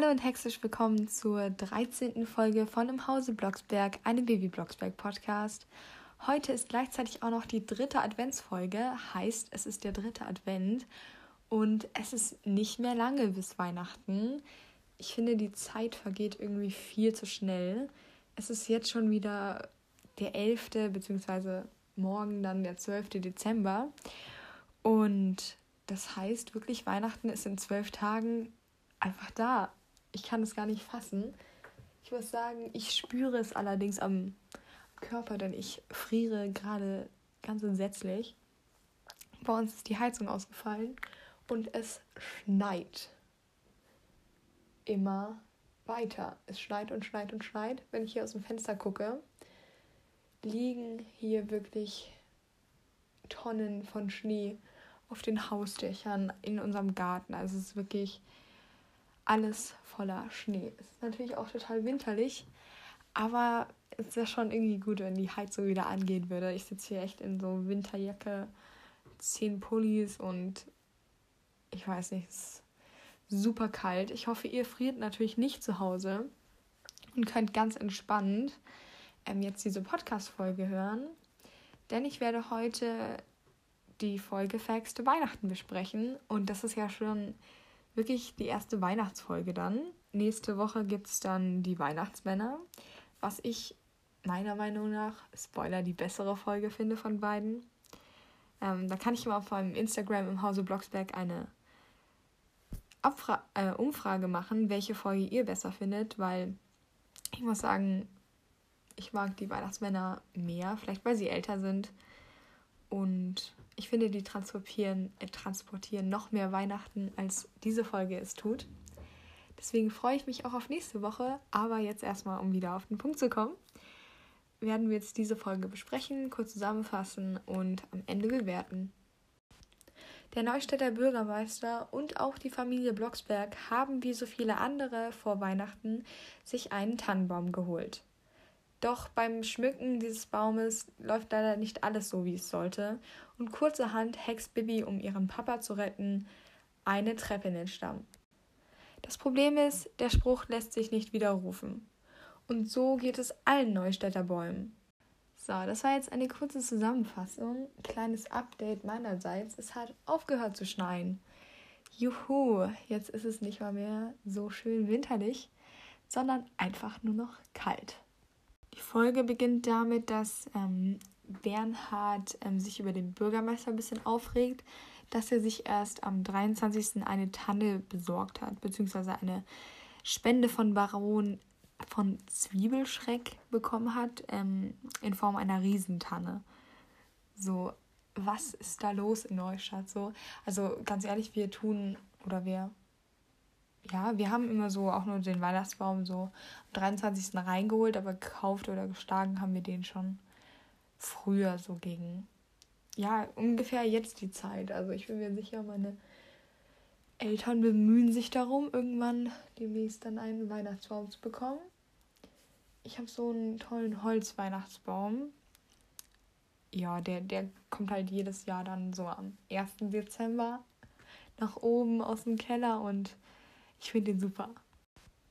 Hallo und herzlich willkommen zur 13. Folge von Im Hause Blocksberg, einem Baby Blocksberg Podcast. Heute ist gleichzeitig auch noch die dritte Adventsfolge, heißt es ist der dritte Advent und es ist nicht mehr lange bis Weihnachten. Ich finde, die Zeit vergeht irgendwie viel zu schnell. Es ist jetzt schon wieder der 11. bzw. morgen dann der 12. Dezember und das heißt wirklich, Weihnachten ist in zwölf Tagen einfach da. Ich kann es gar nicht fassen. Ich muss sagen, ich spüre es allerdings am Körper, denn ich friere gerade ganz entsetzlich. Bei uns ist die Heizung ausgefallen und es schneit immer weiter. Es schneit und schneit und schneit. Wenn ich hier aus dem Fenster gucke, liegen hier wirklich Tonnen von Schnee auf den Hausdächern in unserem Garten. Also es ist wirklich alles voller Schnee. Es ist natürlich auch total winterlich, aber es wäre schon irgendwie gut, wenn die Heizung wieder angehen würde. Ich sitze hier echt in so Winterjacke, zehn Pullis und ich weiß nicht, es ist super kalt. Ich hoffe, ihr friert natürlich nicht zu Hause und könnt ganz entspannt ähm, jetzt diese Podcast-Folge hören. Denn ich werde heute die Folge Verhexte Weihnachten besprechen. Und das ist ja schon wirklich die erste Weihnachtsfolge dann. Nächste Woche gibt es dann die Weihnachtsmänner, was ich meiner Meinung nach, Spoiler, die bessere Folge finde von beiden. Ähm, da kann ich mal auf meinem Instagram im Hause Blocksberg eine Abfra äh, Umfrage machen, welche Folge ihr besser findet, weil ich muss sagen, ich mag die Weihnachtsmänner mehr, vielleicht weil sie älter sind und ich finde, die transportieren, äh, transportieren noch mehr Weihnachten, als diese Folge es tut. Deswegen freue ich mich auch auf nächste Woche. Aber jetzt erstmal, um wieder auf den Punkt zu kommen, werden wir jetzt diese Folge besprechen, kurz zusammenfassen und am Ende bewerten. Der Neustädter Bürgermeister und auch die Familie Blocksberg haben wie so viele andere vor Weihnachten sich einen Tannenbaum geholt. Doch beim Schmücken dieses Baumes läuft leider nicht alles so, wie es sollte, und kurzerhand hext Bibi, um ihren Papa zu retten, eine Treppe in den Stamm. Das Problem ist, der Spruch lässt sich nicht widerrufen. Und so geht es allen Neustädter Bäumen. So, das war jetzt eine kurze Zusammenfassung. Kleines Update meinerseits. Es hat aufgehört zu schneien. Juhu, jetzt ist es nicht mal mehr so schön winterlich, sondern einfach nur noch kalt. Die Folge beginnt damit, dass ähm, Bernhard ähm, sich über den Bürgermeister ein bisschen aufregt, dass er sich erst am 23. eine Tanne besorgt hat, beziehungsweise eine Spende von Baron von Zwiebelschreck bekommen hat, ähm, in Form einer Riesentanne. So, was ist da los in Neustadt? So, also ganz ehrlich, wir tun, oder wir ja, wir haben immer so auch nur den Weihnachtsbaum so am 23. reingeholt, aber gekauft oder geschlagen haben wir den schon früher, so gegen, ja, ungefähr jetzt die Zeit. Also ich bin mir sicher, meine Eltern bemühen sich darum, irgendwann demnächst dann einen Weihnachtsbaum zu bekommen. Ich habe so einen tollen Holzweihnachtsbaum. Ja, der, der kommt halt jedes Jahr dann so am 1. Dezember nach oben aus dem Keller und ich finde den super.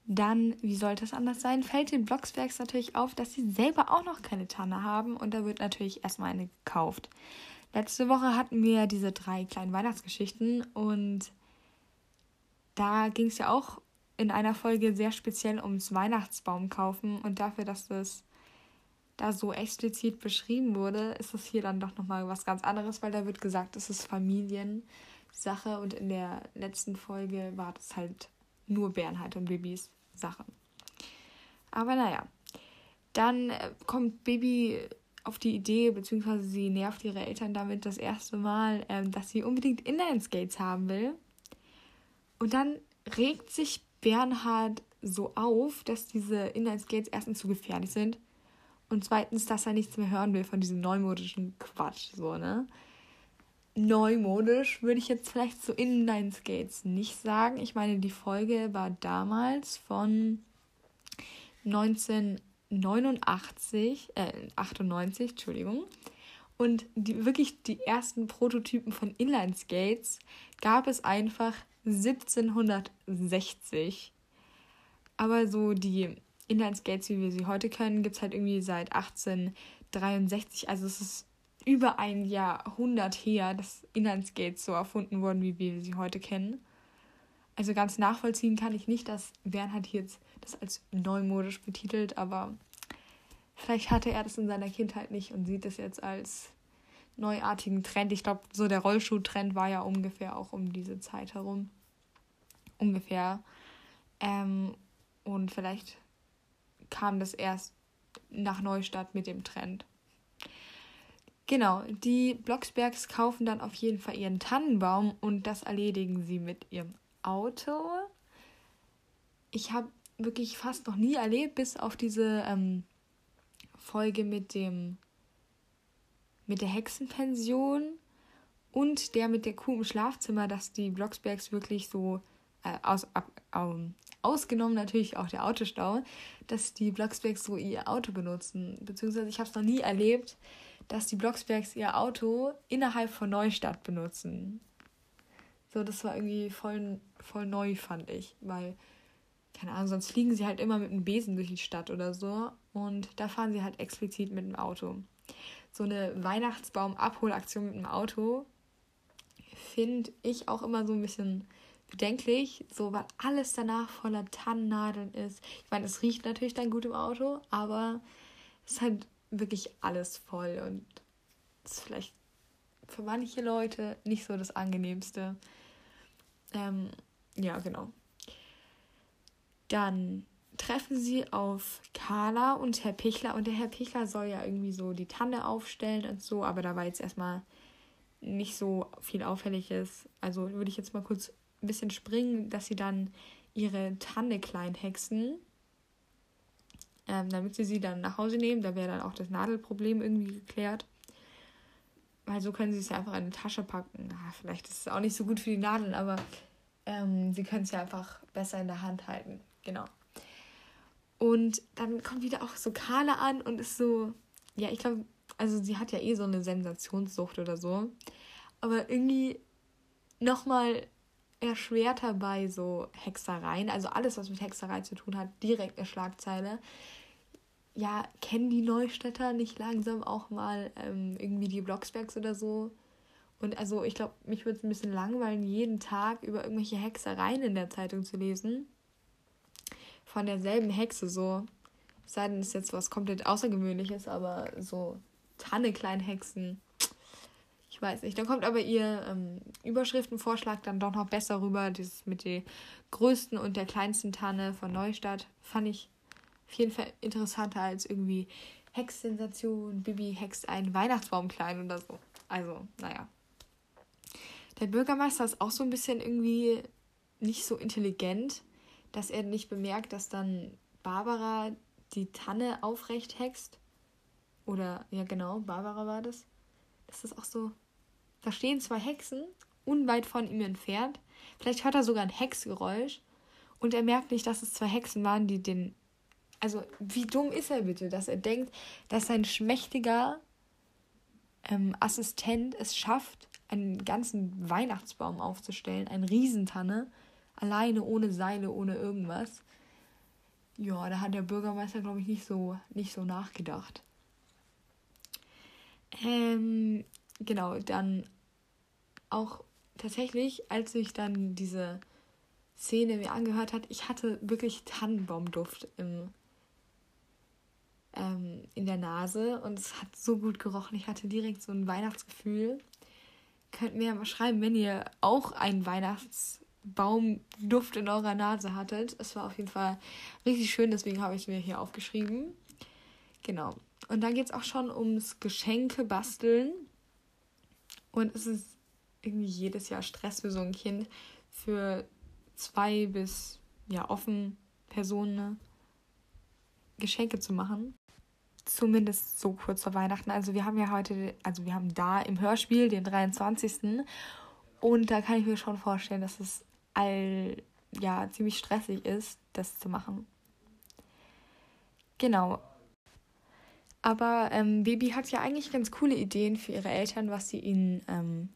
Dann, wie sollte es anders sein, fällt den Blocksbergs natürlich auf, dass sie selber auch noch keine Tanne haben und da wird natürlich erstmal eine gekauft. Letzte Woche hatten wir diese drei kleinen Weihnachtsgeschichten und da ging es ja auch in einer Folge sehr speziell ums Weihnachtsbaum kaufen und dafür, dass das da so explizit beschrieben wurde, ist es hier dann doch nochmal was ganz anderes, weil da wird gesagt, es ist Familiensache und in der letzten Folge war das halt nur Bernhard und Bibis Sache. Aber naja, dann äh, kommt Bibi auf die Idee, beziehungsweise sie nervt ihre Eltern damit das erste Mal, ähm, dass sie unbedingt Inline-Skates haben will. Und dann regt sich Bernhard so auf, dass diese Inline-Skates erstens zu gefährlich sind und zweitens, dass er nichts mehr hören will von diesem neumodischen Quatsch, so, ne? Neumodisch würde ich jetzt vielleicht so Inline-Skates nicht sagen. Ich meine, die Folge war damals von 1989, äh, 98, Entschuldigung. Und die, wirklich die ersten Prototypen von Inline-Skates gab es einfach 1760. Aber so die Inlineskates, wie wir sie heute können, gibt es halt irgendwie seit 1863. Also es ist über ein Jahrhundert her, dass Inlineskates so erfunden wurden, wie wir sie heute kennen. Also ganz nachvollziehen kann ich nicht, dass Bernhard jetzt das als neumodisch betitelt, aber vielleicht hatte er das in seiner Kindheit nicht und sieht es jetzt als neuartigen Trend. Ich glaube, so der Rollschuhtrend war ja ungefähr auch um diese Zeit herum. Ungefähr. Ähm, und vielleicht kam das erst nach Neustadt mit dem Trend. Genau, die Blocksbergs kaufen dann auf jeden Fall ihren Tannenbaum und das erledigen sie mit ihrem Auto. Ich habe wirklich fast noch nie erlebt, bis auf diese ähm, Folge mit dem mit der Hexenpension und der mit der Kuh im Schlafzimmer, dass die Blocksbergs wirklich so äh, aus, ab, ähm, ausgenommen natürlich auch der Autostau, dass die Blocksbergs so ihr Auto benutzen. Beziehungsweise ich habe es noch nie erlebt, dass die Blocksbergs ihr Auto innerhalb von Neustadt benutzen. So, das war irgendwie voll, voll neu, fand ich, weil, keine Ahnung, sonst fliegen sie halt immer mit einem Besen durch die Stadt oder so. Und da fahren sie halt explizit mit dem Auto. So eine Weihnachtsbaum-Abholaktion mit dem Auto finde ich auch immer so ein bisschen bedenklich, so weil alles danach voller Tannennadeln ist. Ich meine, es riecht natürlich dann gut im Auto, aber es ist halt wirklich alles voll und ist vielleicht für manche Leute nicht so das angenehmste. Ähm, ja, genau. Dann treffen sie auf Carla und Herr Pichler und der Herr Pichler soll ja irgendwie so die Tanne aufstellen und so, aber da war jetzt erstmal nicht so viel Auffälliges. Also würde ich jetzt mal kurz ein bisschen springen, dass sie dann ihre Tanne klein hexen, ähm, damit sie sie dann nach Hause nehmen. Da wäre dann auch das Nadelproblem irgendwie geklärt. Weil so können sie es ja einfach in eine Tasche packen. Ah, vielleicht ist es auch nicht so gut für die Nadeln, aber ähm, sie können es ja einfach besser in der Hand halten. Genau. Und dann kommt wieder auch so Carla an und ist so, ja, ich glaube, also sie hat ja eh so eine Sensationssucht oder so. Aber irgendwie nochmal erschwerter bei so Hexereien, also alles, was mit Hexerei zu tun hat, direkt eine Schlagzeile. Ja, kennen die Neustädter nicht langsam auch mal ähm, irgendwie die Blocksbergs oder so? Und also ich glaube, mich würde es ein bisschen langweilen, jeden Tag über irgendwelche Hexereien in der Zeitung zu lesen. Von derselben Hexe so. Sei denn, es ist jetzt was komplett Außergewöhnliches, aber so Tanne Kleinhexen ich weiß nicht. Dann kommt aber ihr ähm, Überschriftenvorschlag dann doch noch besser rüber. Dieses mit der größten und der kleinsten Tanne von Neustadt fand ich auf jeden Fall interessanter als irgendwie Hex-Sensation, Bibi hext einen Weihnachtsbaum klein oder so. Also, naja. Der Bürgermeister ist auch so ein bisschen irgendwie nicht so intelligent, dass er nicht bemerkt, dass dann Barbara die Tanne aufrecht hext. Oder, ja genau, Barbara war das. Das ist auch so, da stehen zwei Hexen unweit von ihm entfernt. Vielleicht hört er sogar ein Hexgeräusch und er merkt nicht, dass es zwei Hexen waren, die den. Also, wie dumm ist er bitte, dass er denkt, dass sein schmächtiger ähm, Assistent es schafft, einen ganzen Weihnachtsbaum aufzustellen, eine Riesentanne, alleine, ohne Seile, ohne irgendwas. Ja, da hat der Bürgermeister, glaube ich, nicht so, nicht so nachgedacht. Ähm, genau, dann auch tatsächlich, als ich dann diese Szene mir angehört hat, ich hatte wirklich Tannenbaumduft im, ähm, in der Nase und es hat so gut gerochen. Ich hatte direkt so ein Weihnachtsgefühl. Könnt mir mal schreiben, wenn ihr auch einen Weihnachtsbaumduft in eurer Nase hattet. Es war auf jeden Fall richtig schön, deswegen habe ich es mir hier aufgeschrieben. Genau. Und dann geht es auch schon ums Geschenke basteln. Und es ist irgendwie jedes Jahr Stress für so ein Kind, für zwei bis ja offen Personen ne, Geschenke zu machen. Zumindest so kurz vor Weihnachten. Also wir haben ja heute, also wir haben da im Hörspiel den 23. Und da kann ich mir schon vorstellen, dass es all ja ziemlich stressig ist, das zu machen. Genau. Aber ähm, Baby hat ja eigentlich ganz coole Ideen für ihre Eltern, was sie ihnen ähm,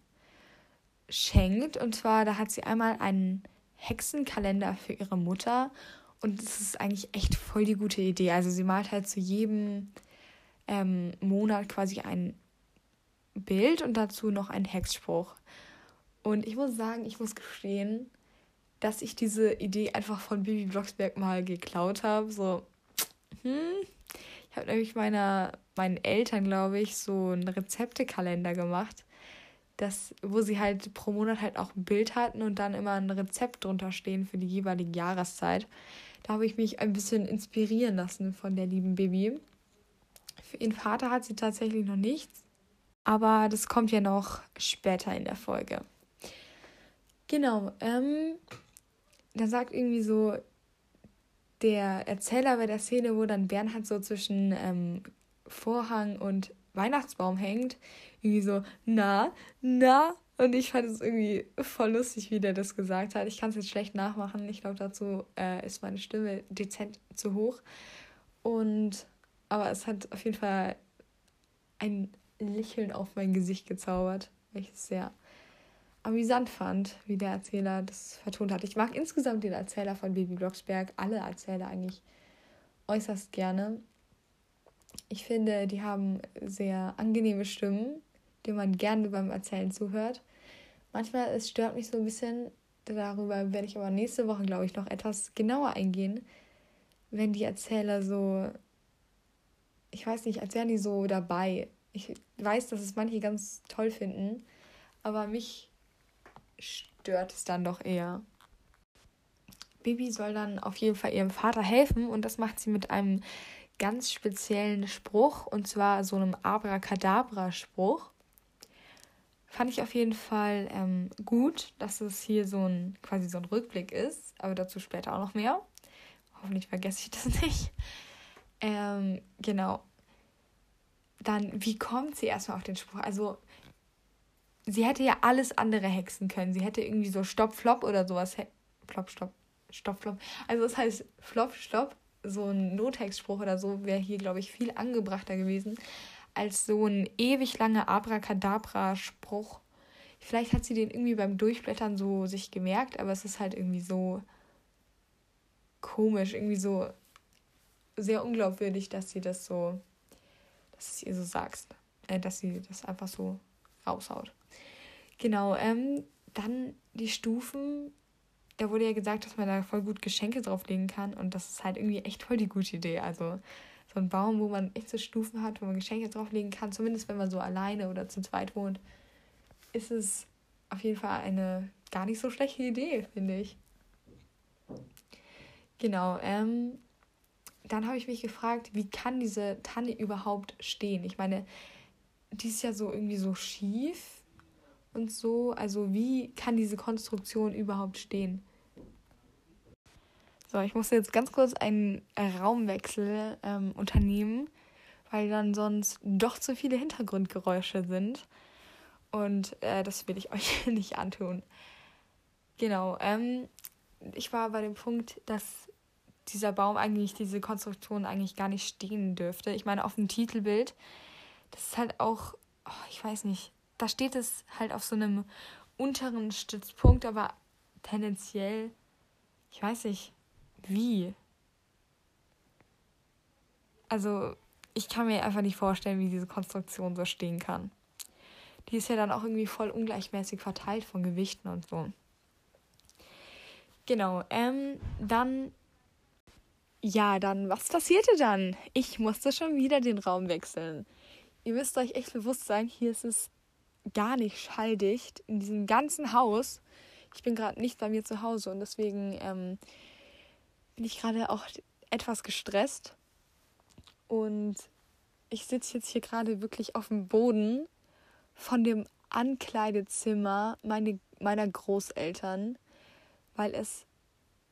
schenkt. Und zwar, da hat sie einmal einen Hexenkalender für ihre Mutter Und es ist eigentlich echt voll die gute Idee. Also sie malt halt zu jedem ähm, Monat quasi ein Bild und dazu noch einen Hexspruch. Und ich muss sagen, ich muss gestehen, dass ich diese Idee einfach von Bibi Blocksberg mal geklaut habe. So, hm. Ich habe nämlich meiner, meinen Eltern, glaube ich, so einen Rezeptekalender gemacht, das, wo sie halt pro Monat halt auch ein Bild hatten und dann immer ein Rezept drunter stehen für die jeweilige Jahreszeit. Da habe ich mich ein bisschen inspirieren lassen von der lieben Bibi. Für ihren Vater hat sie tatsächlich noch nichts, aber das kommt ja noch später in der Folge. Genau, ähm, da sagt irgendwie so der Erzähler bei der Szene, wo dann Bernhard so zwischen ähm, Vorhang und Weihnachtsbaum hängt, irgendwie so, na, na. Und ich fand es irgendwie voll lustig, wie der das gesagt hat. Ich kann es jetzt schlecht nachmachen. Ich glaube, dazu äh, ist meine Stimme dezent zu hoch. Und, aber es hat auf jeden Fall ein Lächeln auf mein Gesicht gezaubert, weil ich es sehr amüsant fand, wie der Erzähler das vertont hat. Ich mag insgesamt den Erzähler von Baby Blocksberg, alle Erzähler eigentlich äußerst gerne. Ich finde, die haben sehr angenehme Stimmen, denen man gerne beim Erzählen zuhört. Manchmal es stört mich so ein bisschen, darüber werde ich aber nächste Woche, glaube ich, noch etwas genauer eingehen, wenn die Erzähler so, ich weiß nicht, als wären die so dabei. Ich weiß, dass es manche ganz toll finden, aber mich stört es dann doch eher. Bibi soll dann auf jeden Fall ihrem Vater helfen und das macht sie mit einem ganz speziellen Spruch und zwar so einem Abracadabra-Spruch. Fand ich auf jeden Fall ähm, gut, dass es hier so ein quasi so ein Rückblick ist, aber dazu später auch noch mehr. Hoffentlich vergesse ich das nicht. Ähm, genau. Dann, wie kommt sie erstmal auf den Spruch? Also, sie hätte ja alles andere hexen können. Sie hätte irgendwie so Stopp, Flop oder sowas. Flop, Stopp, Stopp, Flop. Also das heißt Flop, Stopp, so ein Nothexspruch oder so wäre hier, glaube ich, viel angebrachter gewesen als so ein ewig langer Abracadabra-Spruch. Vielleicht hat sie den irgendwie beim Durchblättern so sich gemerkt, aber es ist halt irgendwie so komisch, irgendwie so sehr unglaubwürdig, dass sie das so, dass es ihr so sagst, äh, dass sie das einfach so raushaut. Genau, ähm, dann die Stufen. Da wurde ja gesagt, dass man da voll gut Geschenke drauflegen kann und das ist halt irgendwie echt voll die gute Idee. Also so ein Baum, wo man echt so Stufen hat, wo man Geschenke drauflegen kann, zumindest wenn man so alleine oder zu zweit wohnt, ist es auf jeden Fall eine gar nicht so schlechte Idee, finde ich. Genau, ähm, dann habe ich mich gefragt, wie kann diese Tanne überhaupt stehen? Ich meine, die ist ja so irgendwie so schief und so. Also wie kann diese Konstruktion überhaupt stehen? So, ich muss jetzt ganz kurz einen Raumwechsel ähm, unternehmen, weil dann sonst doch zu viele Hintergrundgeräusche sind. Und äh, das will ich euch nicht antun. Genau. Ähm, ich war bei dem Punkt, dass dieser Baum eigentlich, diese Konstruktion eigentlich gar nicht stehen dürfte. Ich meine, auf dem Titelbild, das ist halt auch, oh, ich weiß nicht, da steht es halt auf so einem unteren Stützpunkt, aber tendenziell, ich weiß nicht, wie. Also, ich kann mir einfach nicht vorstellen, wie diese Konstruktion so stehen kann. Die ist ja dann auch irgendwie voll ungleichmäßig verteilt von Gewichten und so. Genau, ähm, dann. Ja, dann, was passierte dann? Ich musste schon wieder den Raum wechseln. Ihr müsst euch echt bewusst sein, hier ist es gar nicht schalldicht in diesem ganzen Haus. Ich bin gerade nicht bei mir zu Hause und deswegen ähm, bin ich gerade auch etwas gestresst. Und ich sitze jetzt hier gerade wirklich auf dem Boden von dem Ankleidezimmer meine, meiner Großeltern, weil es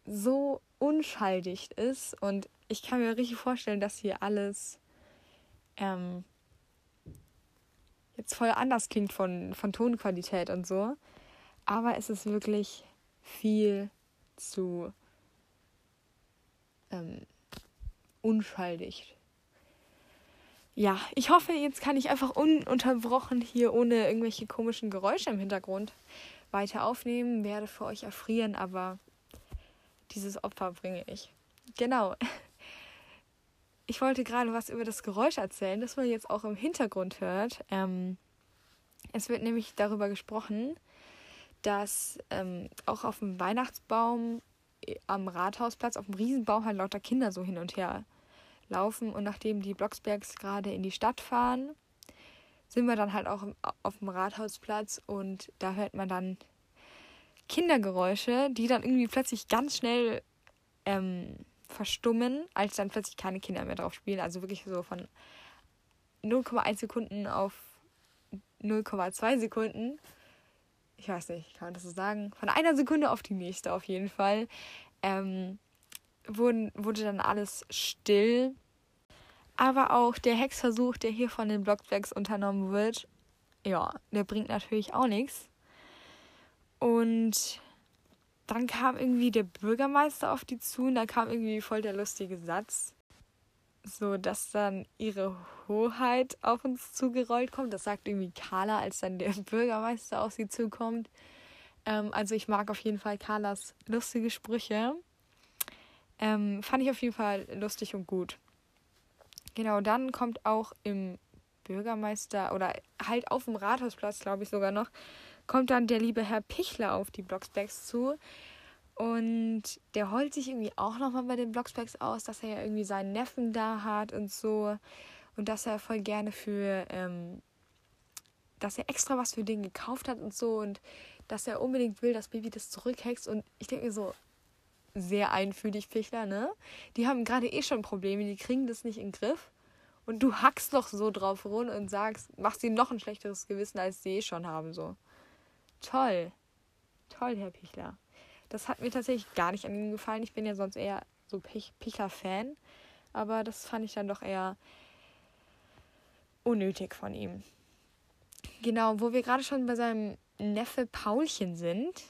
so unschalldicht ist. Und ich kann mir richtig vorstellen, dass hier alles ähm, jetzt voll anders klingt von, von Tonqualität und so. Aber es ist wirklich viel zu ähm, unschalldicht. Ja, ich hoffe, jetzt kann ich einfach ununterbrochen hier ohne irgendwelche komischen Geräusche im Hintergrund weiter aufnehmen. Werde für euch erfrieren, aber dieses Opfer bringe ich. genau. Ich wollte gerade was über das Geräusch erzählen, das man jetzt auch im Hintergrund hört. Ähm, es wird nämlich darüber gesprochen, dass ähm, auch auf dem Weihnachtsbaum am Rathausplatz, auf dem Riesenbaum halt lauter Kinder so hin und her laufen. Und nachdem die Blocksbergs gerade in die Stadt fahren, sind wir dann halt auch auf dem Rathausplatz und da hört man dann Kindergeräusche, die dann irgendwie plötzlich ganz schnell ähm, verstummen, als dann plötzlich keine Kinder mehr drauf spielen. Also wirklich so von 0,1 Sekunden auf 0,2 Sekunden. Ich weiß nicht, kann man das so sagen? Von einer Sekunde auf die nächste auf jeden Fall. Ähm, wurden, wurde dann alles still. Aber auch der Hexversuch, der hier von den Blockbacks unternommen wird, ja, der bringt natürlich auch nichts. Und dann kam irgendwie der Bürgermeister auf die zu und da kam irgendwie voll der lustige Satz. So, dass dann ihre Hoheit auf uns zugerollt kommt. Das sagt irgendwie Carla, als dann der Bürgermeister auf sie zukommt. Ähm, also ich mag auf jeden Fall Carlas lustige Sprüche. Ähm, fand ich auf jeden Fall lustig und gut. Genau, dann kommt auch im Bürgermeister oder halt auf dem Rathausplatz, glaube ich sogar noch, kommt dann der liebe Herr Pichler auf die Blocksbacks zu. Und der heult sich irgendwie auch nochmal bei den Blocksbacks aus, dass er ja irgendwie seinen Neffen da hat und so. Und dass er voll gerne für, ähm, dass er extra was für den gekauft hat und so. Und dass er unbedingt will, dass Baby das zurückhext. Und ich denke mir so, sehr einfühlig, Pichler, ne? Die haben gerade eh schon Probleme, die kriegen das nicht in den Griff. Und du hackst doch so drauf rum und sagst, machst ihnen noch ein schlechteres Gewissen, als sie eh schon haben, so. Toll. Toll, Herr Pichler. Das hat mir tatsächlich gar nicht an ihm gefallen. Ich bin ja sonst eher so Pich Pichler-Fan. Aber das fand ich dann doch eher unnötig von ihm. Genau, wo wir gerade schon bei seinem Neffe Paulchen sind,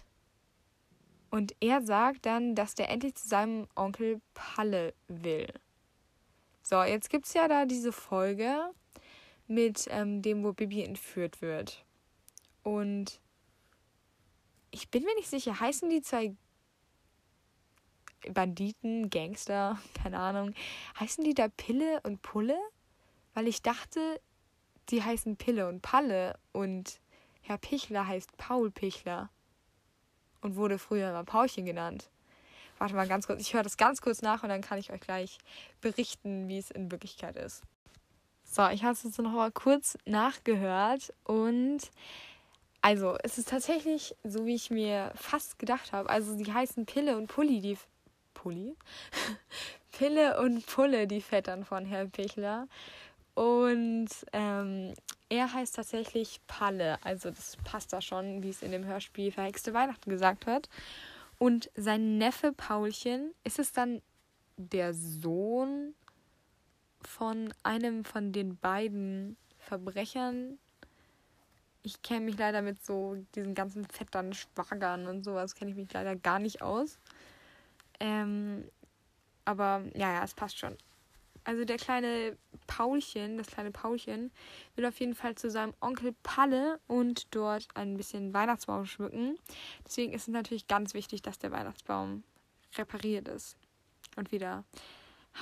und er sagt dann, dass der endlich zu seinem Onkel Palle will. So, jetzt gibt es ja da diese Folge mit ähm, dem, wo Bibi entführt wird. Und ich bin mir nicht sicher, heißen die zwei Banditen, Gangster, keine Ahnung, heißen die da Pille und Pulle? Weil ich dachte, die heißen Pille und Palle und Herr Pichler heißt Paul Pichler und wurde früher immer Paulchen genannt. Warte mal ganz kurz, ich höre das ganz kurz nach und dann kann ich euch gleich berichten, wie es in Wirklichkeit ist. So, ich habe es jetzt noch mal kurz nachgehört und also es ist tatsächlich so, wie ich mir fast gedacht habe. Also die heißen Pille und Pulli, die Pulli? Pille und Pulle, die Vettern von Herrn Pichler. Und ähm, er heißt tatsächlich Palle. Also das passt da schon, wie es in dem Hörspiel Verhexte Weihnachten gesagt wird. Und sein Neffe Paulchen, ist es dann der Sohn von einem von den beiden Verbrechern? Ich kenne mich leider mit so diesen ganzen Vettern, Schwagern und sowas, kenne ich mich leider gar nicht aus. Ähm, aber ja, ja, es passt schon. Also der kleine Paulchen, das kleine Paulchen, will auf jeden Fall zu seinem Onkel Palle und dort ein bisschen Weihnachtsbaum schmücken. Deswegen ist es natürlich ganz wichtig, dass der Weihnachtsbaum repariert ist und wieder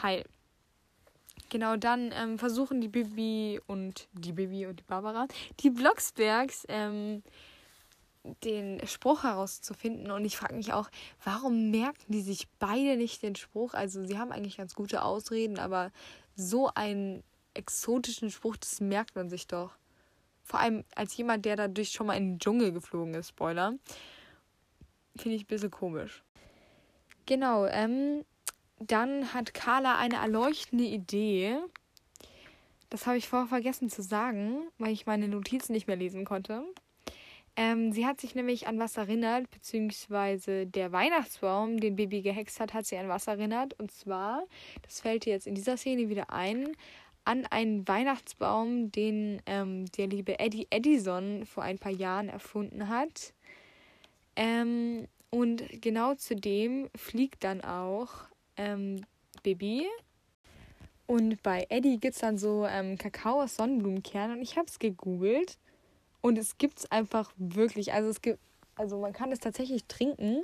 heil. Genau, dann ähm, versuchen die Bibi und die Bibi und die Barbara, die Blocksbergs, ähm, den Spruch herauszufinden. Und ich frage mich auch, warum merken die sich beide nicht den Spruch? Also sie haben eigentlich ganz gute Ausreden, aber so einen exotischen Spruch, das merkt man sich doch. Vor allem als jemand, der dadurch schon mal in den Dschungel geflogen ist, Spoiler. Finde ich ein bisschen komisch. Genau, ähm, dann hat Carla eine erleuchtende Idee. Das habe ich vorher vergessen zu sagen, weil ich meine Notizen nicht mehr lesen konnte. Ähm, sie hat sich nämlich an was erinnert, beziehungsweise der Weihnachtsbaum, den Baby gehext hat, hat sie an was erinnert. Und zwar, das fällt ihr jetzt in dieser Szene wieder ein, an einen Weihnachtsbaum, den ähm, der liebe Eddie Edison vor ein paar Jahren erfunden hat. Ähm, und genau zu dem fliegt dann auch ähm, Baby. Und bei Eddie gibt es dann so ähm, Kakao aus Sonnenblumenkern und ich habe es gegoogelt und es gibt es einfach wirklich. Also es gibt, also man kann es tatsächlich trinken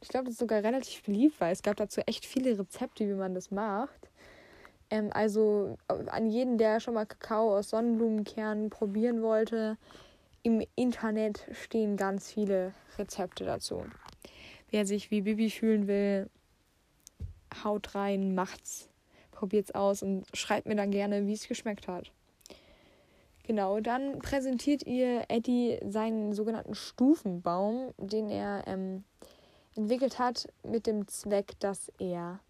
Ich glaube, das ist sogar relativ beliebt, weil es gab dazu echt viele Rezepte, wie man das macht. Ähm, also an jeden, der schon mal Kakao aus Sonnenblumenkernen probieren wollte, im Internet stehen ganz viele Rezepte dazu. Wer sich wie Bibi fühlen will, haut rein, macht's, probiert's aus und schreibt mir dann gerne, wie es geschmeckt hat. Genau, dann präsentiert ihr Eddie seinen sogenannten Stufenbaum, den er ähm, entwickelt hat mit dem Zweck, dass er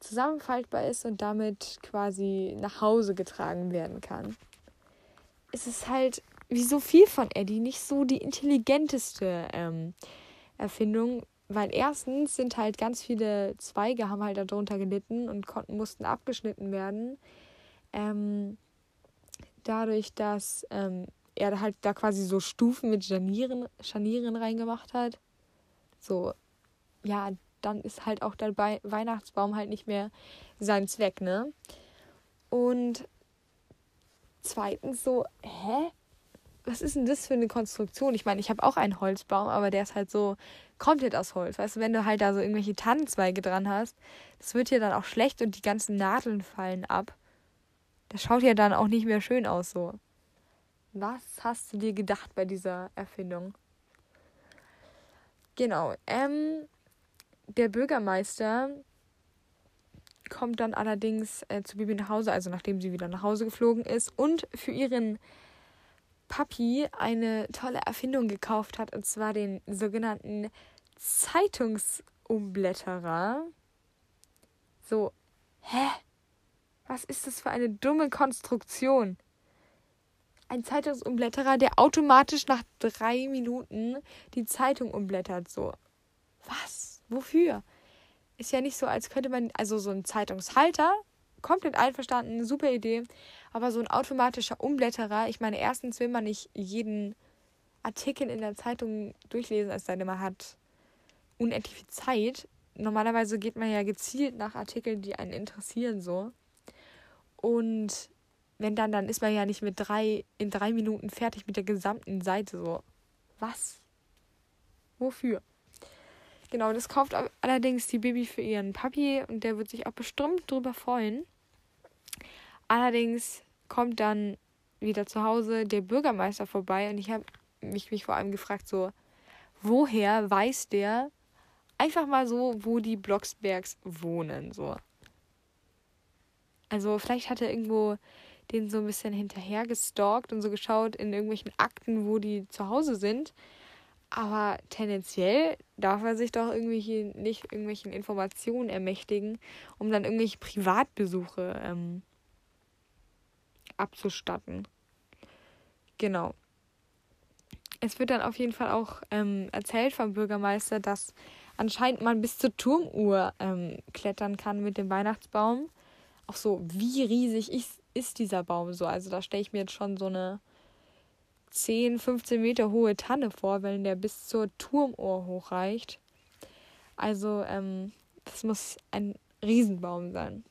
zusammenfaltbar ist und damit quasi nach Hause getragen werden kann. Es ist halt wie so viel von Eddie nicht so die intelligenteste ähm, Erfindung, weil erstens sind halt ganz viele Zweige haben halt darunter gelitten und konnten mussten abgeschnitten werden. Ähm, dadurch, dass ähm, er halt da quasi so Stufen mit Scharnieren, Scharnieren reingemacht hat. So, ja, dann ist halt auch der Weihnachtsbaum halt nicht mehr sein Zweck, ne? Und zweitens so, hä? Was ist denn das für eine Konstruktion? Ich meine, ich habe auch einen Holzbaum, aber der ist halt so komplett aus Holz. Weißt du, wenn du halt da so irgendwelche Tannenzweige dran hast, das wird ja dann auch schlecht und die ganzen Nadeln fallen ab. Das schaut ja dann auch nicht mehr schön aus so. Was hast du dir gedacht bei dieser Erfindung? Genau. Ähm, der Bürgermeister kommt dann allerdings äh, zu Bibi nach Hause, also nachdem sie wieder nach Hause geflogen ist und für ihren Papi eine tolle Erfindung gekauft hat, und zwar den sogenannten Zeitungsumblätterer. So, hä? Was ist das für eine dumme Konstruktion? Ein Zeitungsumblätterer, der automatisch nach drei Minuten die Zeitung umblättert. So, was? Wofür? Ist ja nicht so, als könnte man, also so ein Zeitungshalter, komplett einverstanden, super Idee. Aber so ein automatischer Umblätterer, ich meine, erstens will man nicht jeden Artikel in der Zeitung durchlesen, es sei denn, man hat unendlich viel Zeit. Normalerweise geht man ja gezielt nach Artikeln, die einen interessieren, so. Und wenn dann, dann ist man ja nicht mit drei, in drei Minuten fertig mit der gesamten Seite, so. Was? Wofür? Genau, das kauft allerdings die Baby für ihren Papi und der wird sich auch bestimmt drüber freuen. Allerdings kommt dann wieder zu Hause der Bürgermeister vorbei und ich habe mich, mich vor allem gefragt, so, woher weiß der einfach mal so, wo die Blocksbergs wohnen, so. Also vielleicht hat er irgendwo den so ein bisschen hinterher gestalkt und so geschaut in irgendwelchen Akten, wo die zu Hause sind. Aber tendenziell darf er sich doch irgendwie nicht irgendwelchen Informationen ermächtigen, um dann irgendwelche Privatbesuche ähm, abzustatten. Genau. Es wird dann auf jeden Fall auch ähm, erzählt vom Bürgermeister, dass anscheinend man bis zur Turmuhr ähm, klettern kann mit dem Weihnachtsbaum. Auch so, wie riesig ist, ist dieser Baum so? Also da stelle ich mir jetzt schon so eine 10, 15 Meter hohe Tanne vor, wenn der bis zur Turmuhr hochreicht. Also, ähm, das muss ein Riesenbaum sein.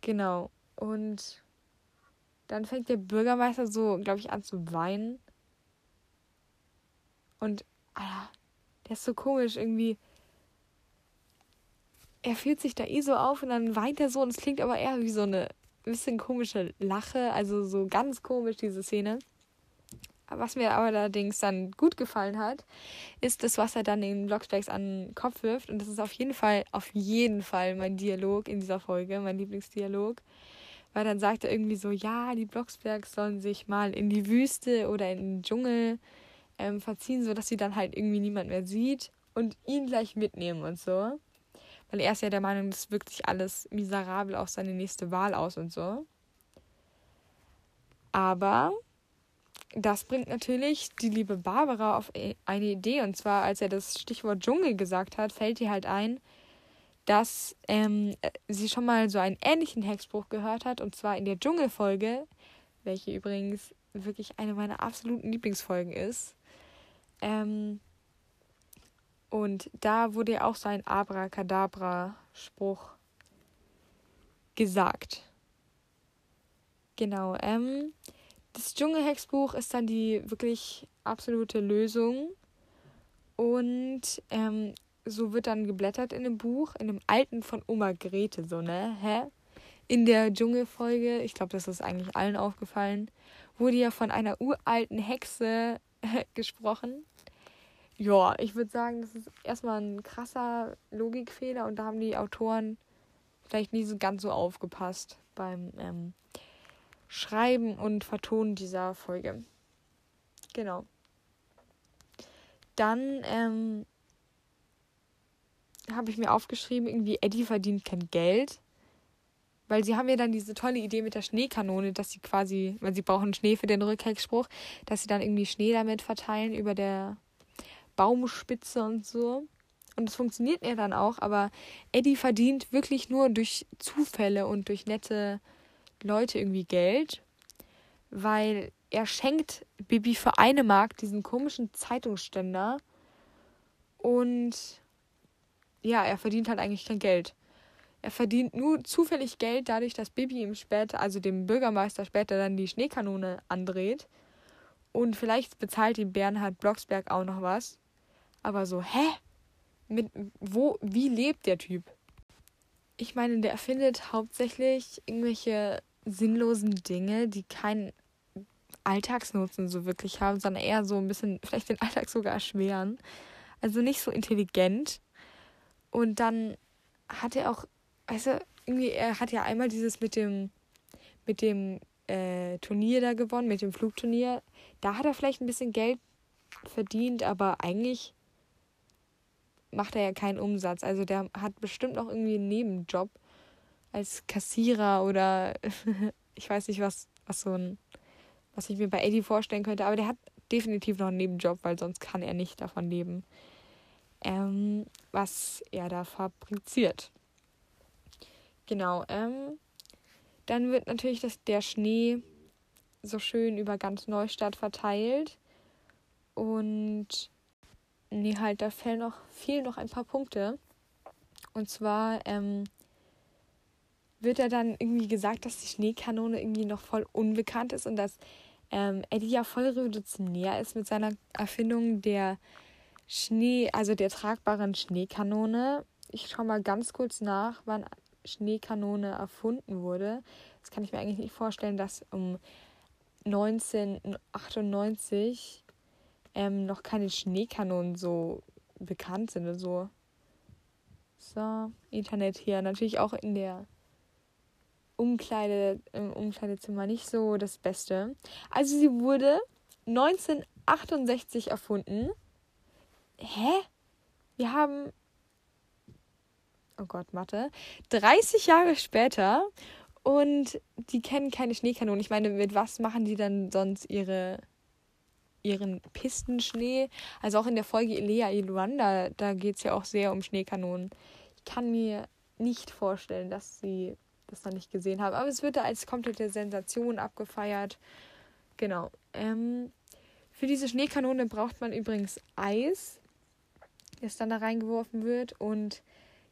Genau. Und dann fängt der Bürgermeister so, glaube ich, an zu weinen. Und, Alter, der ist so komisch irgendwie. Er fühlt sich da eh so auf und dann weint er so und es klingt aber eher wie so eine bisschen komische Lache. Also so ganz komisch, diese Szene. Was mir allerdings dann gut gefallen hat, ist das, was er dann den Blocksbergs an den Kopf wirft. Und das ist auf jeden Fall, auf jeden Fall mein Dialog in dieser Folge, mein Lieblingsdialog. Weil dann sagt er irgendwie so, ja, die Blocksbergs sollen sich mal in die Wüste oder in den Dschungel ähm, verziehen, sodass sie dann halt irgendwie niemand mehr sieht und ihn gleich mitnehmen und so. Weil er ist ja der Meinung, das wirkt sich alles miserabel auf seine nächste Wahl aus und so. Aber das bringt natürlich die liebe Barbara auf e- eine Idee. Und zwar, als er das Stichwort Dschungel gesagt hat, fällt ihr halt ein, dass ähm, sie schon mal so einen ähnlichen Hexspruch gehört hat. Und zwar in der Dschungelfolge, welche übrigens wirklich eine meiner absoluten Lieblingsfolgen ist. Ähm, und da wurde ja auch so ein Abracadabra-Spruch gesagt. Genau. Ähm, das Dschungelhexbuch ist dann die wirklich absolute Lösung. Und ähm, so wird dann geblättert in einem Buch, in einem alten von Oma Grete, so, ne? Hä? In der Dschungelfolge, ich glaube, das ist eigentlich allen aufgefallen, wurde ja von einer uralten Hexe gesprochen. Ja, ich würde sagen, das ist erstmal ein krasser Logikfehler und da haben die Autoren vielleicht nie so ganz so aufgepasst beim ähm, Schreiben und Vertonen dieser Folge. Genau. Dann ähm, habe ich mir aufgeschrieben, irgendwie Eddie verdient kein Geld. Weil sie haben ja dann diese tolle Idee mit der Schneekanone, dass sie quasi, weil sie brauchen Schnee für den Rückheckspruch, dass sie dann irgendwie Schnee damit verteilen über der Baumspitze und so. Und es funktioniert ja dann auch, aber Eddie verdient wirklich nur durch Zufälle und durch nette Leute irgendwie Geld, weil er schenkt Bibi für eine Mark diesen komischen Zeitungsständer und ja, er verdient halt eigentlich kein Geld. Er verdient nur zufällig Geld dadurch, dass Bibi ihm später, also dem Bürgermeister später dann die Schneekanone andreht. Und vielleicht bezahlt ihm Bernhard Blocksberg auch noch was. Aber so, hä? Mit, wo, wie lebt der Typ? Ich meine, der erfindet hauptsächlich irgendwelche sinnlosen Dinge, die keinen Alltagsnutzen so wirklich haben, sondern eher so ein bisschen vielleicht den Alltag sogar erschweren. Also nicht so intelligent. Und dann hat er auch weißt du, irgendwie, er hat ja einmal dieses mit dem, mit dem äh, Turnier da gewonnen, mit dem Flugturnier. Da hat er vielleicht ein bisschen Geld verdient, aber eigentlich macht er ja keinen Umsatz. Also der hat bestimmt noch irgendwie einen Nebenjob als Kassierer oder ich weiß nicht, was, was so ein, was ich mir bei Eddie vorstellen könnte, aber der hat definitiv noch einen Nebenjob, weil sonst kann er nicht davon leben, ähm, was er da fabriziert. Genau. Ähm, dann wird natürlich das, der Schnee so schön über ganz Neustadt verteilt. Und nee, halt, da fehlen noch, fehlen noch ein paar Punkte. Und zwar ähm, wird er dann irgendwie gesagt, dass die Schneekanone irgendwie noch voll unbekannt ist und dass ähm, Eddie ja voll revolutionär ist mit seiner Erfindung der Schnee, also der tragbaren Schneekanone. Ich schaue mal ganz kurz nach, wann Schneekanone erfunden wurde. Das kann ich mir eigentlich nicht vorstellen, dass um 1998 ähm, noch keine Schneekanonen so bekannt sind oder so. So, Internet hier. Natürlich auch in der Umkleide, im Umkleidezimmer nicht so das Beste. Also sie wurde 1968 erfunden. Hä? Wir haben oh Gott, Mathe, 30 Jahre später und die kennen keine Schneekanonen. Ich meine, mit was machen die dann sonst ihre ihren Pistenschnee? Also auch in der Folge Elea Iluanda, da geht es ja auch sehr um Schneekanonen. Ich kann mir nicht vorstellen, dass sie das noch nicht gesehen haben. Aber es wird da als komplette Sensation abgefeiert. Genau. Ähm, für diese Schneekanone braucht man übrigens Eis, das dann da reingeworfen wird. Und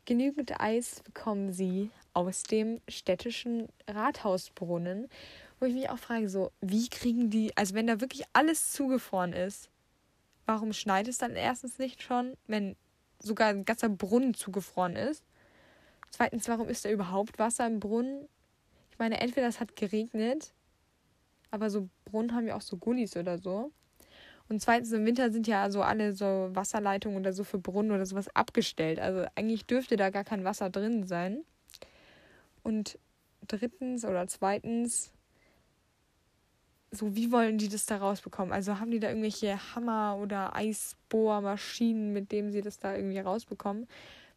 Genügend Eis bekommen sie aus dem städtischen Rathausbrunnen, wo ich mich auch frage, so, wie kriegen die, also wenn da wirklich alles zugefroren ist, warum schneit es dann erstens nicht schon, wenn sogar ein ganzer Brunnen zugefroren ist? Zweitens, warum ist da überhaupt Wasser im Brunnen? Ich meine, entweder es hat geregnet, aber so Brunnen haben ja auch so Gullis oder so. Und zweitens, im Winter sind ja so alle so Wasserleitungen oder so für Brunnen oder sowas abgestellt. Also eigentlich dürfte da gar kein Wasser drin sein. Und drittens oder zweitens, so wie wollen die das da rausbekommen? Also haben die da irgendwelche Hammer oder Eisbohrmaschinen, mit denen sie das da irgendwie rausbekommen?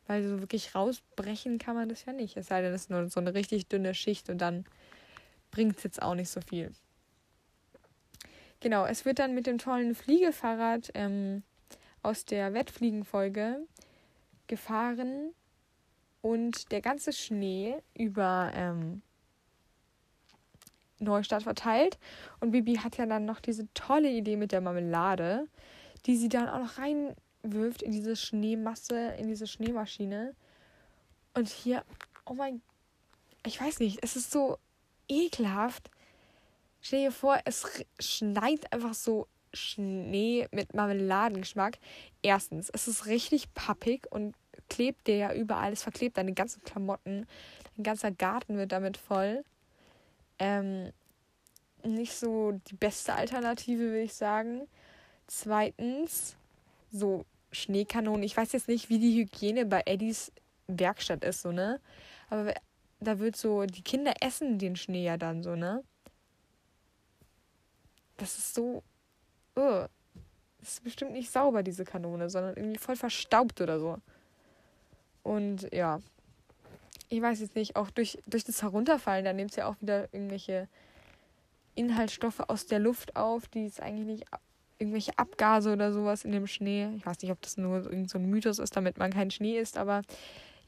Weil so wirklich rausbrechen kann man das ja nicht. Es sei denn, es ist nur so eine richtig dünne Schicht und dann bringt es jetzt auch nicht so viel. Genau, es wird dann mit dem tollen Fliegefahrrad ähm, aus der Wettfliegenfolge gefahren und der ganze Schnee über ähm, Neustadt verteilt. Und Bibi hat ja dann noch diese tolle Idee mit der Marmelade, die sie dann auch noch reinwirft in diese Schneemasse, in diese Schneemaschine. Und hier, oh mein, ich weiß nicht, es ist so ekelhaft Stell dir vor, es schneit einfach so Schnee mit Marmeladengeschmack. Erstens, es ist richtig pappig und klebt dir ja überall. Es verklebt deine ganzen Klamotten. Dein ganzer Garten wird damit voll. Ähm, nicht so die beste Alternative, würde ich sagen. Zweitens, so Schneekanonen. Ich weiß jetzt nicht, wie die Hygiene bei Eddies Werkstatt ist, so, ne? Aber da wird so, die Kinder essen den Schnee ja dann so, ne? Das ist so. Uh, das ist bestimmt nicht sauber, diese Kanone, sondern irgendwie voll verstaubt oder so. Und ja. Ich weiß jetzt nicht, auch durch, durch das Herunterfallen, da nimmt es ja auch wieder irgendwelche Inhaltsstoffe aus der Luft auf, die es eigentlich nicht irgendwelche Abgase oder sowas in dem Schnee. Ich weiß nicht, ob das nur irgend so ein Mythos ist, damit man keinen Schnee isst, aber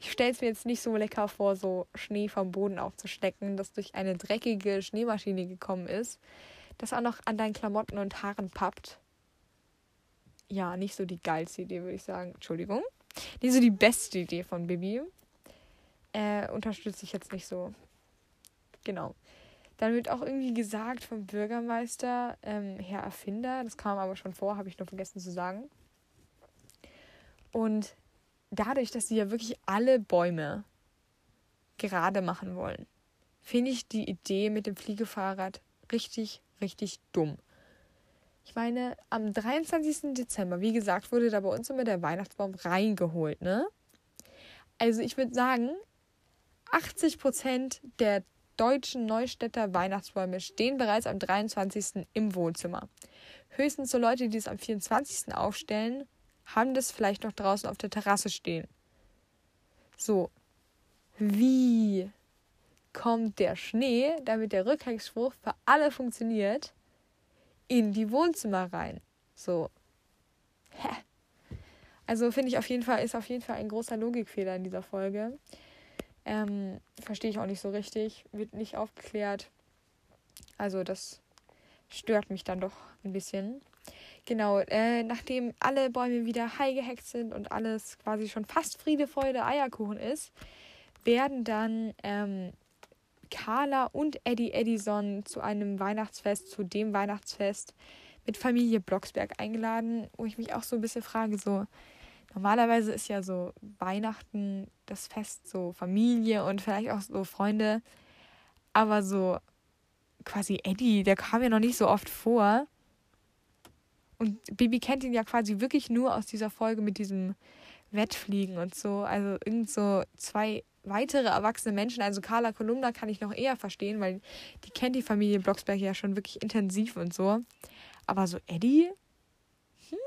ich stelle es mir jetzt nicht so lecker vor, so Schnee vom Boden aufzustecken, das durch eine dreckige Schneemaschine gekommen ist, das auch noch an deinen Klamotten und Haaren pappt. Ja, nicht so die geilste Idee, würde ich sagen. Entschuldigung. Nicht so die beste Idee von Bibi. Äh, unterstütze ich jetzt nicht so. Genau. Dann wird auch irgendwie gesagt vom Bürgermeister, ähm, Herr Erfinder, das kam aber schon vor, habe ich nur vergessen zu sagen. Und dadurch, dass sie ja wirklich alle Bäume gerade machen wollen, finde ich die Idee mit dem Fliegefahrrad richtig, richtig dumm. Ich meine, am 23. Dezember, wie gesagt, wurde da bei uns immer der Weihnachtsbaum reingeholt, ne? Also ich würde sagen, 80 Prozent der deutschen Neustädter Weihnachtsbäume stehen bereits am 23. im Wohnzimmer. Höchstens so Leute, die es am 24. aufstellen, haben das vielleicht noch draußen auf der Terrasse stehen. So, wie kommt der Schnee, damit der Rückhaltsspruch für alle funktioniert, in die Wohnzimmer rein? So, hä? Also finde ich auf jeden Fall, ist auf jeden Fall ein großer Logikfehler in dieser Folge. Ähm, Verstehe ich auch nicht so richtig, wird nicht aufgeklärt. Also das stört mich dann doch ein bisschen. Genau, äh, nachdem alle Bäume wieder heil gehackt sind und alles quasi schon fast Friede, Freude, Eierkuchen ist, werden dann ähm, Carla und Eddie Edison zu einem Weihnachtsfest, zu dem Weihnachtsfest mit Familie Blocksberg eingeladen, wo ich mich auch so ein bisschen frage, so normalerweise ist ja so Weihnachten das Fest so Familie und vielleicht auch so Freunde, aber so quasi Eddie, der kam ja noch nicht so oft vor. Und Bibi kennt ihn ja quasi wirklich nur aus dieser Folge mit diesem Wettfliegen und so. Also irgend so zwei weitere erwachsene Menschen. Also Carla Kolumna kann ich noch eher verstehen, weil die kennt die Familie Blocksberg ja schon wirklich intensiv und so. Aber so Eddie, hm,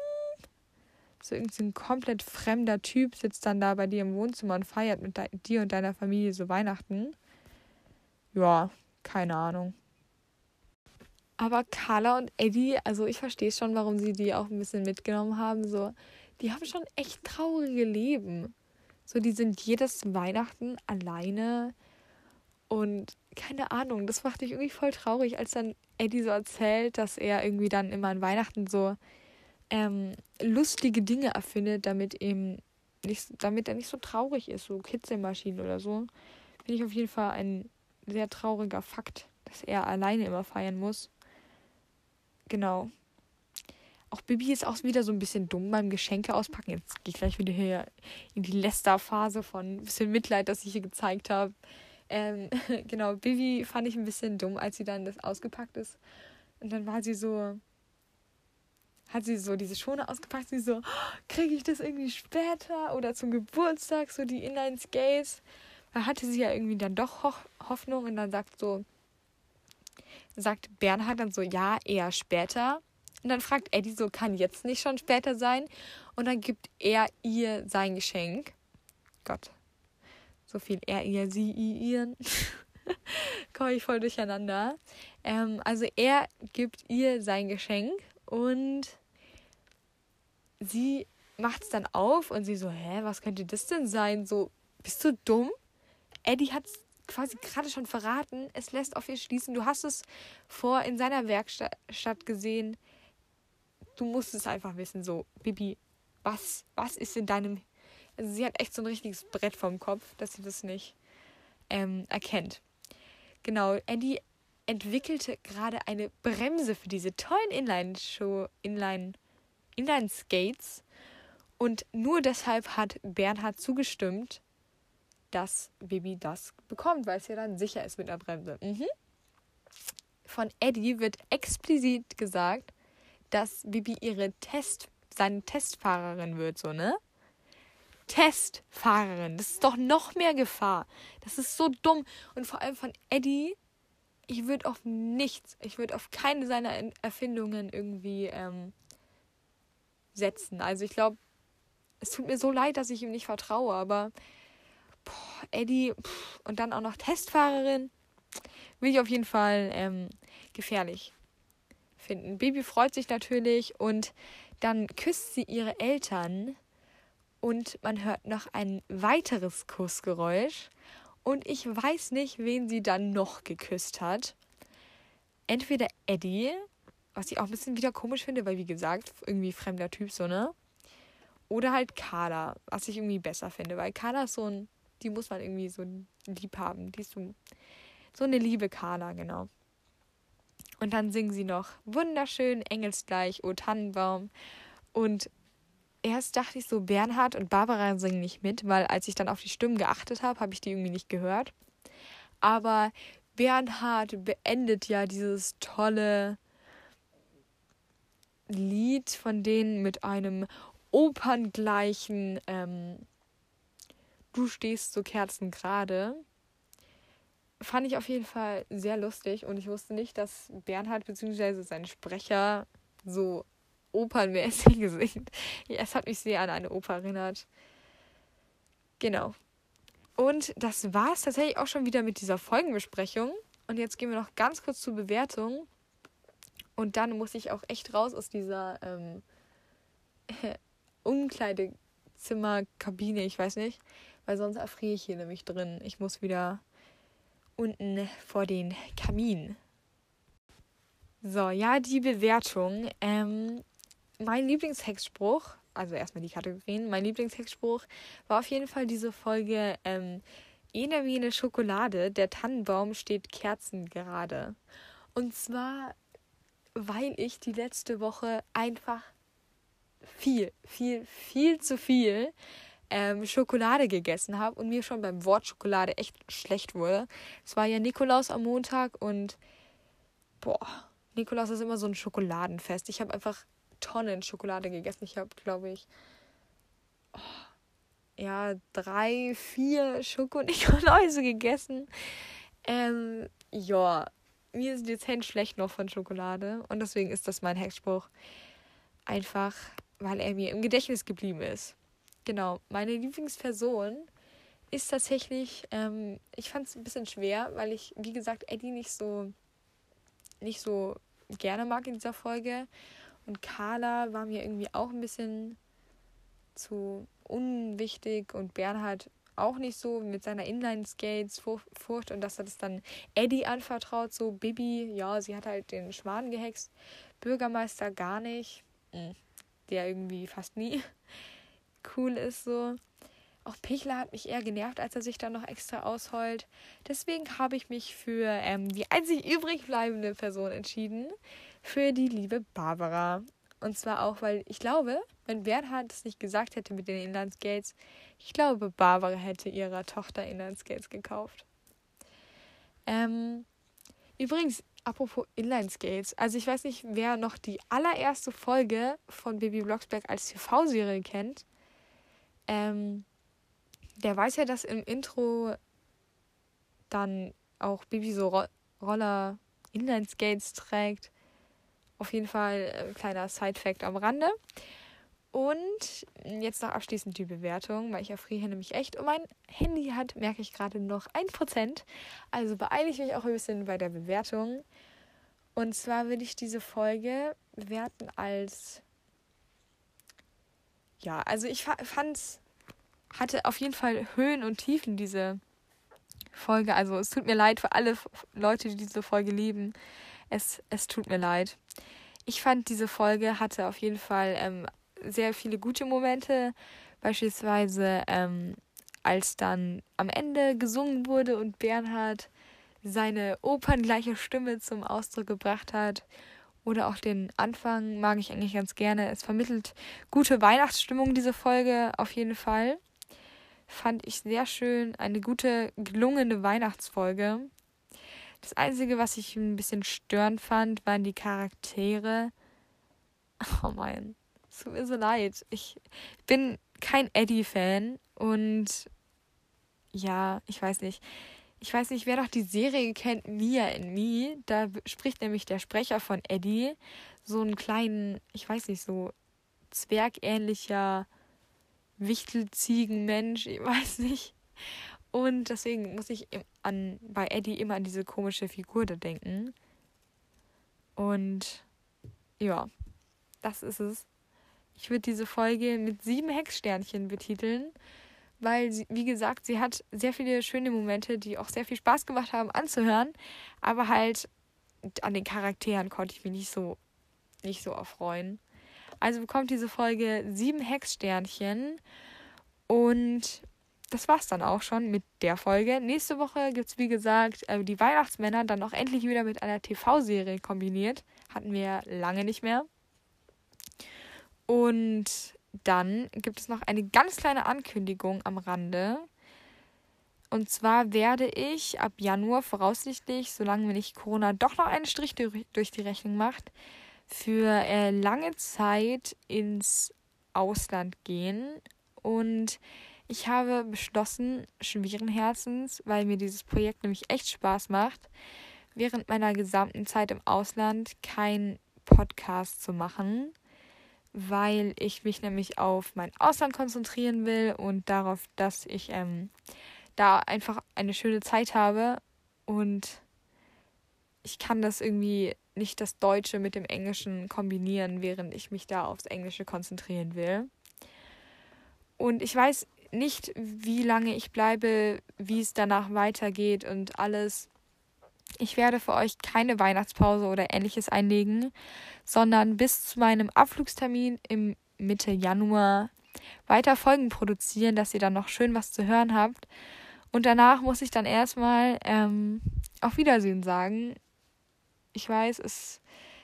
so irgendein komplett fremder Typ sitzt dann da bei dir im Wohnzimmer und feiert mit dir und deiner Familie so Weihnachten. Ja, keine Ahnung. Aber Carla und Eddie, also ich verstehe schon, warum sie die auch ein bisschen mitgenommen haben. So, die haben schon echt traurige Leben. So, die sind jedes Weihnachten alleine und keine Ahnung, das macht mich irgendwie voll traurig, als dann Eddie so erzählt, dass er irgendwie dann immer an Weihnachten so ähm, lustige Dinge erfindet, damit eben nicht, damit er nicht so traurig ist, so Kitzelmaschinen oder so. Finde ich auf jeden Fall ein sehr trauriger Fakt, dass er alleine immer feiern muss. Genau. Auch Bibi ist auch wieder so ein bisschen dumm beim Geschenke auspacken. Jetzt gehe ich gleich wieder hier in die Lester-Phase von ein bisschen Mitleid, das ich hier gezeigt habe. Ähm, genau, Bibi fand ich ein bisschen dumm, als sie dann das ausgepackt ist. Und dann war sie so, hat sie so diese Schone ausgepackt, sie so, oh, kriege ich das irgendwie später oder zum Geburtstag, so die Inline-Skates. Da hatte sie ja irgendwie dann doch Ho Hoffnung und dann sagt so, sagt Bernhard dann so, ja, eher später. Und dann fragt Eddie so, kann jetzt nicht schon später sein? Und dann gibt er ihr sein Geschenk. Gott. So viel er, ihr, sie, ihren. Komme ich voll durcheinander. Ähm, also er gibt ihr sein Geschenk und sie macht es dann auf und sie so, hä, was könnte das denn sein? So, bist du dumm? Eddie hat es quasi gerade schon verraten. Es lässt auf ihr schließen. Du hast es vor in seiner Werkstatt gesehen. Du musst es einfach wissen. So, Bibi, was, was ist in deinem. Also, sie hat echt so ein richtiges Brett vom Kopf, dass sie das nicht ähm, erkennt. Genau, Eddie entwickelte gerade eine Bremse für diese tollen Inline-Show, Inline, Inline-Skates. Und nur deshalb hat Bernhard zugestimmt, dass Bibi das bekommt, weil es ja dann sicher ist mit der Bremse. Mhm. Von Eddie wird explizit gesagt, dass Bibi ihre Test, seine Testfahrerin wird, so, ne? Testfahrerin. Das ist doch noch mehr Gefahr. Das ist so dumm. Und vor allem von Eddie ich würde auf nichts, ich würde auf keine seiner Erfindungen irgendwie ähm, setzen. Also ich glaube, es tut mir so leid, dass ich ihm nicht vertraue, aber boah, Eddie pff, und dann auch noch Testfahrerin, will ich auf jeden Fall ähm, gefährlich finden. Baby freut sich natürlich und dann küsst sie ihre Eltern und man hört noch ein weiteres Kussgeräusch und ich weiß nicht, wen sie dann noch geküsst hat. Entweder Eddie, was ich auch ein bisschen wieder komisch finde, weil wie gesagt, irgendwie fremder Typ so, ne? Oder halt Carla, was ich irgendwie besser finde, weil Carla ist so ein, die muss man irgendwie so lieb haben. Die ist so, so eine liebe Carla, genau. Und dann singen sie noch wunderschön, engelsgleich, O Tannenbaum. Und erst dachte ich so, Bernhard und Barbara singen nicht mit, weil als ich dann auf die Stimmen geachtet habe, habe ich die irgendwie nicht gehört. Aber Bernhard beendet ja dieses tolle Lied von denen mit einem operngleichen ähm, Du stehst so kerzengerade. Fand ich auf jeden Fall sehr lustig und ich wusste nicht, dass Bernhard bzw. sein Sprecher so opernmäßig singt. Ja, es hat mich sehr an eine Oper erinnert. Genau. Und das war es tatsächlich auch schon wieder mit dieser Folgenbesprechung. Und jetzt gehen wir noch ganz kurz zur Bewertung. Und dann muss ich auch echt raus aus dieser ähm, Umkleidezimmerkabine, ich weiß nicht. Weil sonst erfriere ich hier nämlich drin. Ich muss wieder unten vor den Kamin. So, ja, die Bewertung. Ähm, mein Lieblingshexspruch, also erstmal die Kategorien, mein Lieblingshexspruch war auf jeden Fall diese Folge ähm, Ene wie eine Schokolade, der Tannenbaum steht kerzengerade. Und zwar, weil ich die letzte Woche einfach viel, viel, viel zu viel ähm, Schokolade gegessen habe und mir schon beim Wort Schokolade echt schlecht wurde. Es war ja Nikolaus am Montag und boah, Nikolaus ist immer so ein Schokoladenfest. Ich habe einfach Tonnen Schokolade gegessen. Ich habe, glaube ich, oh, ja, drei, vier Schokonikolause gegessen. Ähm, ja, mir sind jetzt Hände schlecht noch von Schokolade. Und deswegen ist das mein Hexspruch. Einfach, weil er mir im Gedächtnis geblieben ist. Genau, meine Lieblingsperson ist tatsächlich, ähm, ich fand es ein bisschen schwer, weil ich, wie gesagt, Eddie nicht so, nicht so gerne mag in dieser Folge. Und Carla war mir irgendwie auch ein bisschen zu unwichtig und Bernhard auch nicht so mit seiner Inline-Skates Furcht und dass er das dann Eddie anvertraut, so Bibi, ja, sie hat halt den Schmarrn gehext, Bürgermeister gar nicht, hm, der irgendwie fast nie cool ist so. Auch Pichler hat mich eher genervt, als er sich dann noch extra ausheult. Deswegen habe ich mich für ähm, die einzig übrig bleibende Person entschieden, für die liebe Barbara. Und zwar auch, weil ich glaube, wenn Bernhard es nicht gesagt hätte mit den Inlandsgates, ich glaube, Barbara hätte ihrer Tochter Inlandsgates gekauft. Ähm, übrigens, apropos Inlineskates, also ich weiß nicht, wer noch die allererste Folge von Baby Blocksberg als TV-Serie kennt. Ähm, der weiß ja, dass im Intro dann auch Baby so Ro Roller Inlineskates trägt. Auf jeden Fall ein äh, kleiner Side-Fact am Rande. Und jetzt noch abschließend die Bewertung, weil ich erfriere nämlich echt. Und mein Handy hat, merke ich gerade, noch 1%. Also beeile ich mich auch ein bisschen bei der Bewertung. Und zwar will ich diese Folge bewerten als. Ja, also ich fand es. Hatte auf jeden Fall Höhen und Tiefen, diese Folge. Also es tut mir leid für alle Leute, die diese Folge lieben. Es, es tut mir leid. Ich fand, diese Folge hatte auf jeden Fall ähm, sehr viele gute Momente. Beispielsweise, ähm, als dann am Ende gesungen wurde und Bernhard seine operngleiche Stimme zum Ausdruck gebracht hat. Oder auch den Anfang mag ich eigentlich ganz gerne. Es vermittelt gute Weihnachtsstimmung, diese Folge auf jeden Fall. Fand ich sehr schön. Eine gute, gelungene Weihnachtsfolge. Das Einzige, was ich ein bisschen störend fand, waren die Charaktere. Oh mein, es tut mir so leid. Ich bin kein Eddie-Fan und ja, ich weiß nicht. Ich weiß nicht, wer doch die Serie kennt, Mia in Me. Da spricht nämlich der Sprecher von Eddie so einen kleinen, ich weiß nicht, so zwergähnlicher Wichtelziegenmensch, ich weiß nicht. Und deswegen muss ich an, bei Eddie immer an diese komische Figur da denken. Und ja, das ist es. Ich würde diese Folge mit sieben Hexsternchen betiteln, weil, sie, wie gesagt, sie hat sehr viele schöne Momente, die auch sehr viel Spaß gemacht haben anzuhören, aber halt an den Charakteren konnte ich mich nicht so, nicht so erfreuen. Also bekommt diese Folge sieben Hexsternchen und das war's dann auch schon mit der Folge. Nächste Woche gibt's wie gesagt äh, die Weihnachtsmänner dann auch endlich wieder mit einer TV-Serie kombiniert. Hatten wir lange nicht mehr. Und dann gibt es noch eine ganz kleine Ankündigung am Rande. Und zwar werde ich ab Januar voraussichtlich, solange mir nicht Corona doch noch einen Strich durch die Rechnung macht, für äh, lange Zeit ins Ausland gehen. Und ich habe beschlossen, schweren Herzens, weil mir dieses Projekt nämlich echt Spaß macht, während meiner gesamten Zeit im Ausland keinen Podcast zu machen, weil ich mich nämlich auf mein Ausland konzentrieren will und darauf, dass ich ähm, da einfach eine schöne Zeit habe und ich kann das irgendwie nicht das Deutsche mit dem Englischen kombinieren, während ich mich da aufs Englische konzentrieren will. Und ich weiß nicht, wie lange ich bleibe, wie es danach weitergeht und alles. Ich werde für euch keine Weihnachtspause oder ähnliches einlegen, sondern bis zu meinem Abflugstermin im Mitte Januar weiter Folgen produzieren, dass ihr dann noch schön was zu hören habt. Und danach muss ich dann erstmal ähm, auf Wiedersehen sagen. Ich weiß, es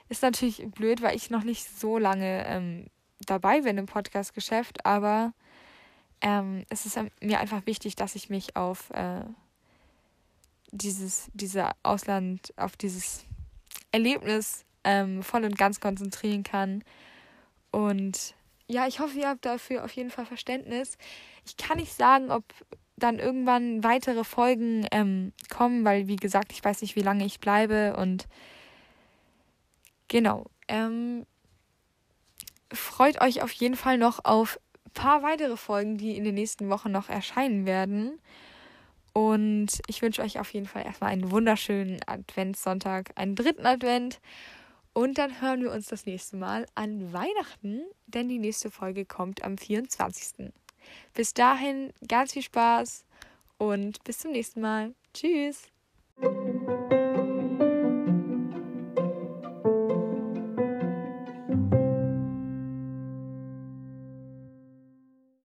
ist natürlich blöd, weil ich noch nicht so lange ähm, dabei bin im Podcast-Geschäft, aber ähm, es ist mir einfach wichtig, dass ich mich auf äh, dieses, diese Ausland, auf dieses Erlebnis ähm, voll und ganz konzentrieren kann. Und ja, ich hoffe, ihr habt dafür auf jeden Fall Verständnis. Ich kann nicht sagen, ob dann irgendwann weitere Folgen ähm, kommen, weil, wie gesagt, ich weiß nicht, wie lange ich bleibe und genau. Ähm, freut euch auf jeden Fall noch auf paar weitere Folgen, die in den nächsten Wochen noch erscheinen werden. Und ich wünsche euch auf jeden Fall erstmal einen wunderschönen Adventssonntag, einen dritten Advent. Und dann hören wir uns das nächste Mal an Weihnachten, denn die nächste Folge kommt am 24. Bis dahin ganz viel Spaß und bis zum nächsten Mal. Tschüss.